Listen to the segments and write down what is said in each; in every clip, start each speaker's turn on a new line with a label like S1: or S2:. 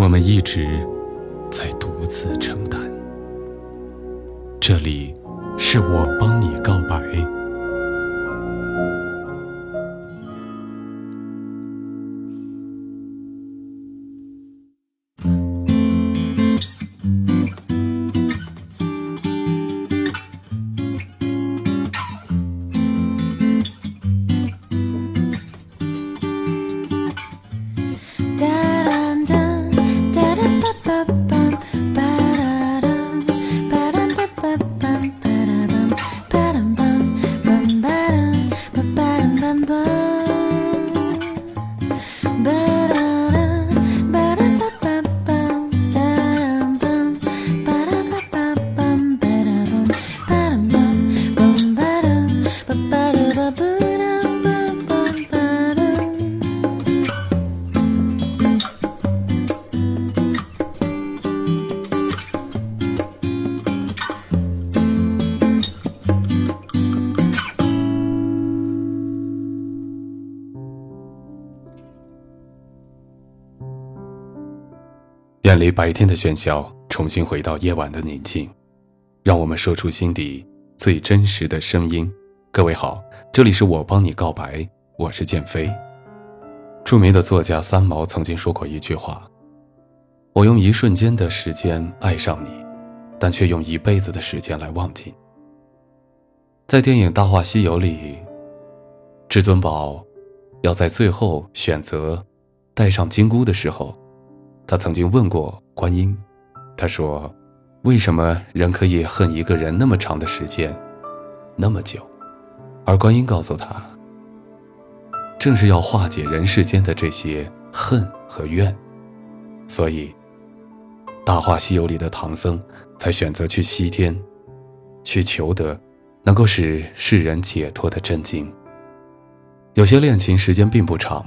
S1: 我们一直在独自承担。这里是我帮你告白。远离白天的喧嚣，重新回到夜晚的宁静，让我们说出心底最真实的声音。各位好，这里是我帮你告白，我是剑飞。著名的作家三毛曾经说过一句话：“我用一瞬间的时间爱上你，但却用一辈子的时间来忘记。”在电影《大话西游》里，至尊宝要在最后选择带上金箍的时候。他曾经问过观音，他说：“为什么人可以恨一个人那么长的时间，那么久？”而观音告诉他：“正是要化解人世间的这些恨和怨，所以，《大话西游》里的唐僧才选择去西天，去求得能够使世人解脱的真经。有些恋情时间并不长，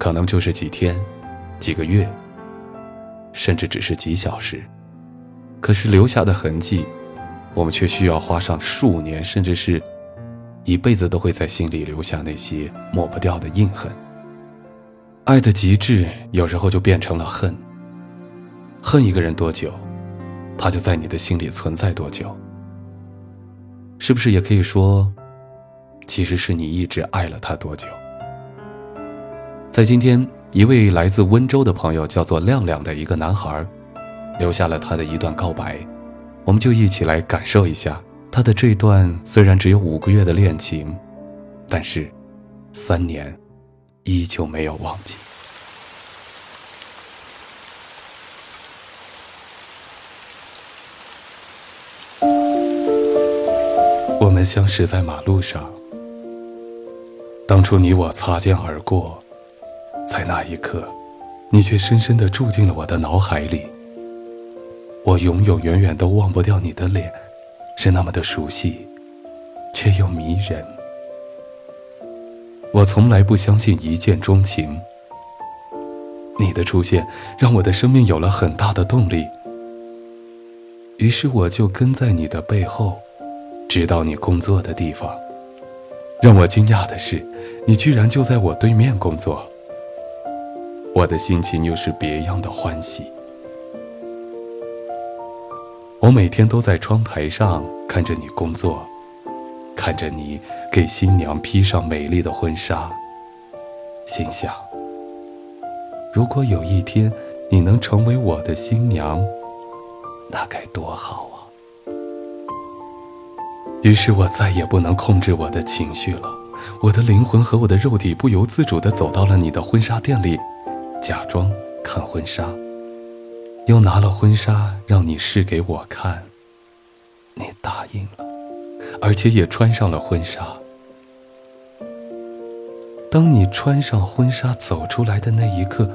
S1: 可能就是几天、几个月。”甚至只是几小时，可是留下的痕迹，我们却需要花上数年，甚至是一辈子都会在心里留下那些抹不掉的印痕。爱的极致，有时候就变成了恨。恨一个人多久，他就在你的心里存在多久。是不是也可以说，其实是你一直爱了他多久？在今天。一位来自温州的朋友，叫做亮亮的一个男孩，留下了他的一段告白，我们就一起来感受一下他的这段虽然只有五个月的恋情，但是三年依旧没有忘记。我们相识在马路上，当初你我擦肩而过。在那一刻，你却深深地住进了我的脑海里。我永永远远都忘不掉你的脸，是那么的熟悉，却又迷人。我从来不相信一见钟情，你的出现让我的生命有了很大的动力。于是我就跟在你的背后，直到你工作的地方。让我惊讶的是，你居然就在我对面工作。我的心情又是别样的欢喜。我每天都在窗台上看着你工作，看着你给新娘披上美丽的婚纱，心想：如果有一天你能成为我的新娘，那该多好啊！于是我再也不能控制我的情绪了，我的灵魂和我的肉体不由自主地走到了你的婚纱店里。假装看婚纱，又拿了婚纱让你试给我看，你答应了，而且也穿上了婚纱。当你穿上婚纱走出来的那一刻，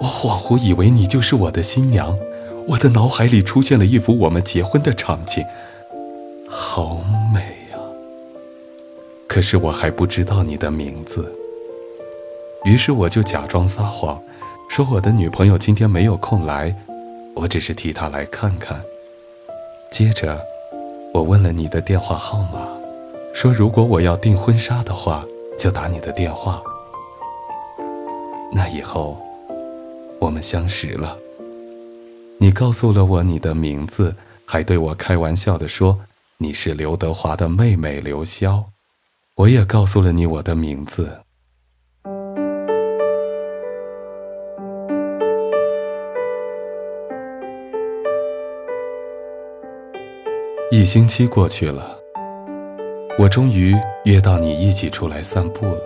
S1: 我恍惚以为你就是我的新娘，我的脑海里出现了一幅我们结婚的场景，好美呀！可是我还不知道你的名字，于是我就假装撒谎，说我的女朋友今天没有空来，我只是替她来看看。接着，我问了你的电话号码，说如果我要订婚纱的话，就打你的电话。那以后。我们相识了，你告诉了我你的名字，还对我开玩笑的说你是刘德华的妹妹刘潇。我也告诉了你我的名字。一星期过去了，我终于约到你一起出来散步了。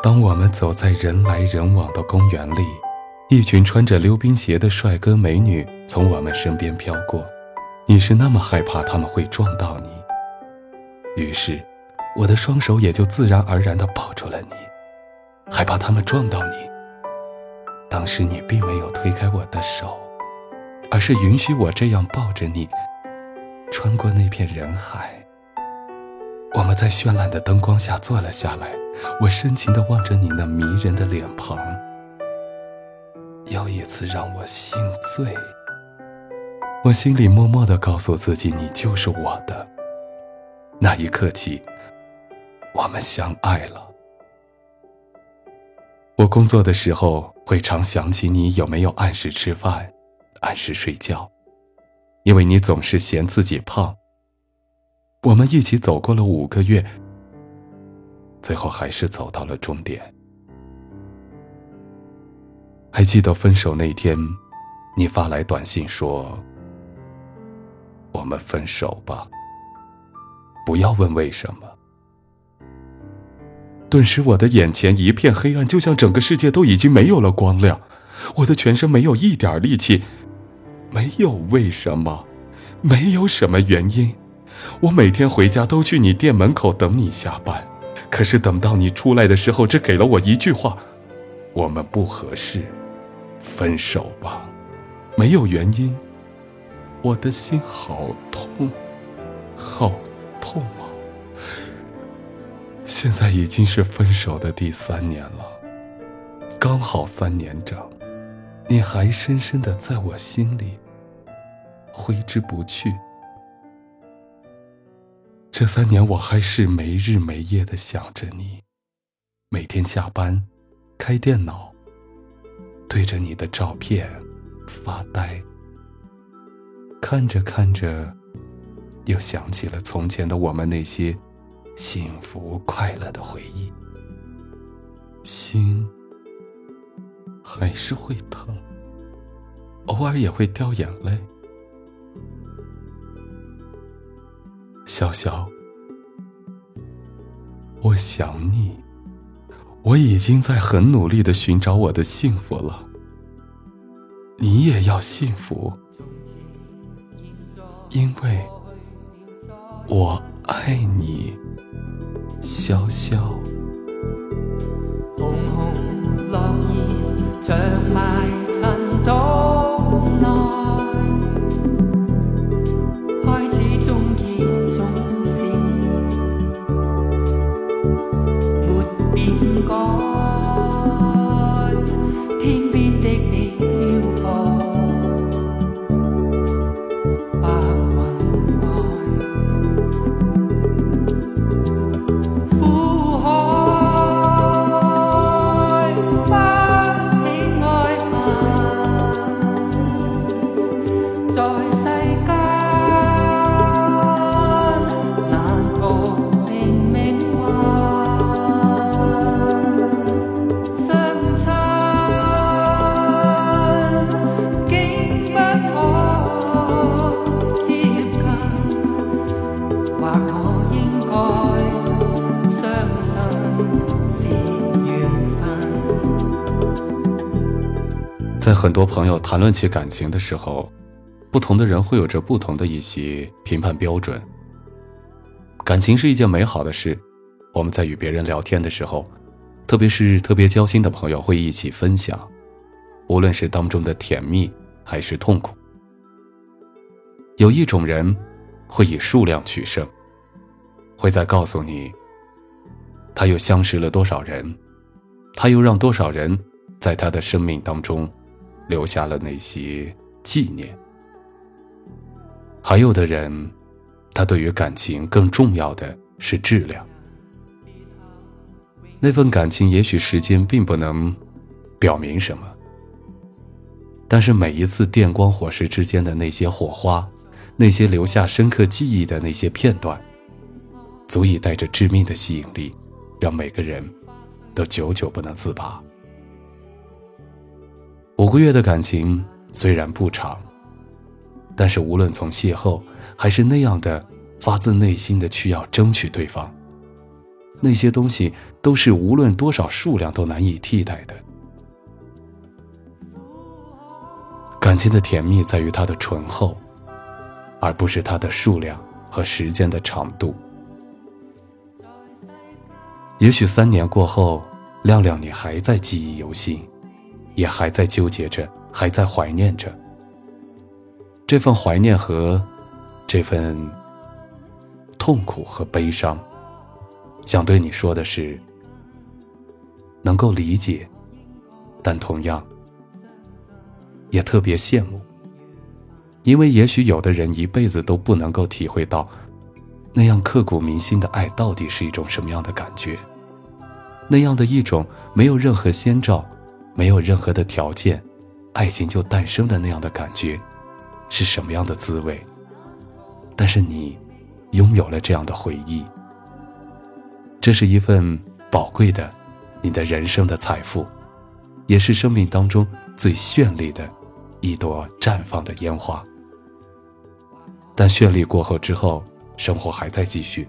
S1: 当我们走在人来人往的公园里。一群穿着溜冰鞋的帅哥美女从我们身边飘过，你是那么害怕他们会撞到你，于是我的双手也就自然而然地抱住了你，害怕他们撞到你。当时你并没有推开我的手，而是允许我这样抱着你，穿过那片人海。我们在绚烂的灯光下坐了下来，我深情地望着你那迷人的脸庞。又一次让我心醉，我心里默默的告诉自己，你就是我的。那一刻起，我们相爱了。我工作的时候会常想起你有没有按时吃饭，按时睡觉，因为你总是嫌自己胖。我们一起走过了五个月，最后还是走到了终点。还记得分手那天，你发来短信说：“我们分手吧，不要问为什么。”顿时，我的眼前一片黑暗，就像整个世界都已经没有了光亮。我的全身没有一点力气，没有为什么，没有什么原因。我每天回家都去你店门口等你下班，可是等到你出来的时候，只给了我一句话：“我们不合适。”分手吧，没有原因。我的心好痛，好痛啊！现在已经是分手的第三年了，刚好三年整，你还深深的在我心里，挥之不去。这三年我还是没日没夜的想着你，每天下班，开电脑。对着你的照片发呆，看着看着，又想起了从前的我们那些幸福快乐的回忆，心还是会疼，偶尔也会掉眼泪。潇潇，我想你。我已经在很努力的寻找我的幸福了，你也要幸福，因为我爱你，潇潇。很多朋友谈论起感情的时候，不同的人会有着不同的一些评判标准。感情是一件美好的事，我们在与别人聊天的时候，特别是特别交心的朋友会一起分享。无论是当中的甜蜜还是痛苦。有一种人，会以数量取胜，会在告诉你，他又相识了多少人，他又让多少人在他的生命当中留下了那些纪念。还有的人，他对于感情更重要的是质量。那份感情也许时间并不能表明什么，但是每一次电光火石之间的那些火花，那些留下深刻记忆的那些片段，足以带着致命的吸引力，让每个人都久久不能自拔。五个月的感情虽然不长。但是，无论从邂逅，还是那样的发自内心的去要争取对方，那些东西都是无论多少数量都难以替代的。感情的甜蜜在于它的醇厚，而不是它的数量和时间的长度。也许三年过后，亮亮你还在记忆犹新，也还在纠结着，还在怀念着。这份怀念和这份痛苦和悲伤，想对你说的是：能够理解，但同样也特别羡慕，因为也许有的人一辈子都不能够体会到那样刻骨铭心的爱到底是一种什么样的感觉，那样的一种没有任何先兆、没有任何的条件，爱情就诞生的那样的感觉。是什么样的滋味？但是你拥有了这样的回忆，这是一份宝贵的你的人生的财富，也是生命当中最绚丽的一朵绽放的烟花。但绚丽过后之后，生活还在继续。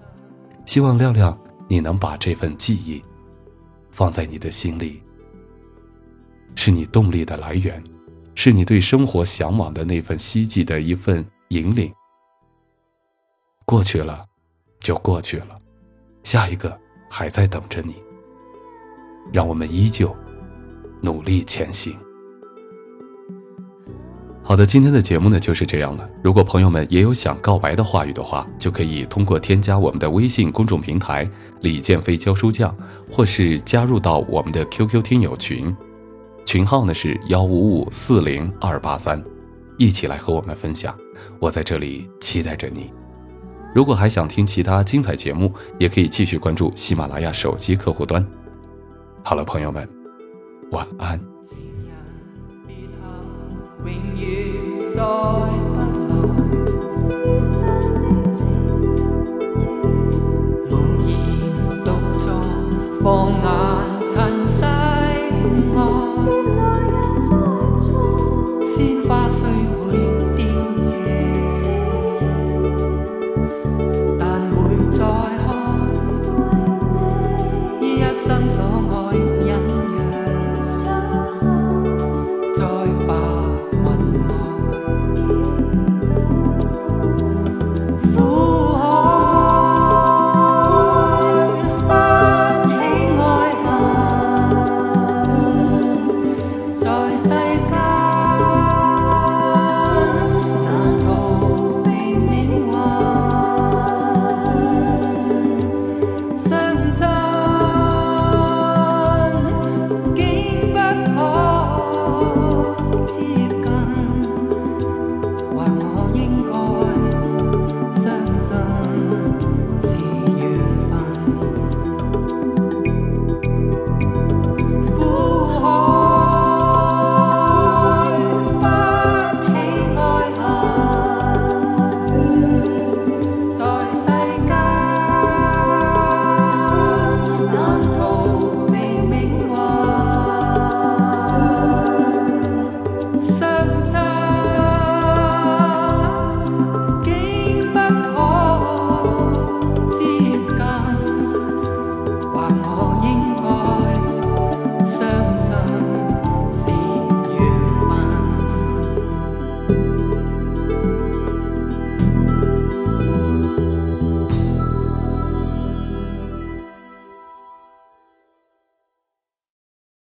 S1: 希望亮亮，你能把这份记忆放在你的心里，是你动力的来源。是你对生活向往的那份希冀的一份引领。过去了，就过去了，下一个还在等着你。让我们依旧努力前行。好的，今天的节目呢就是这样了。如果朋友们也有想告白的话语的话，就可以通过添加我们的微信公众平台“李建飞教书匠”，或是加入到我们的 QQ 听友群。群号呢是幺五五四零二八三，一起来和我们分享。我在这里期待着你。如果还想听其他精彩节目，也可以继续关注喜马拉雅手机客户端。好了，朋友们，晚安。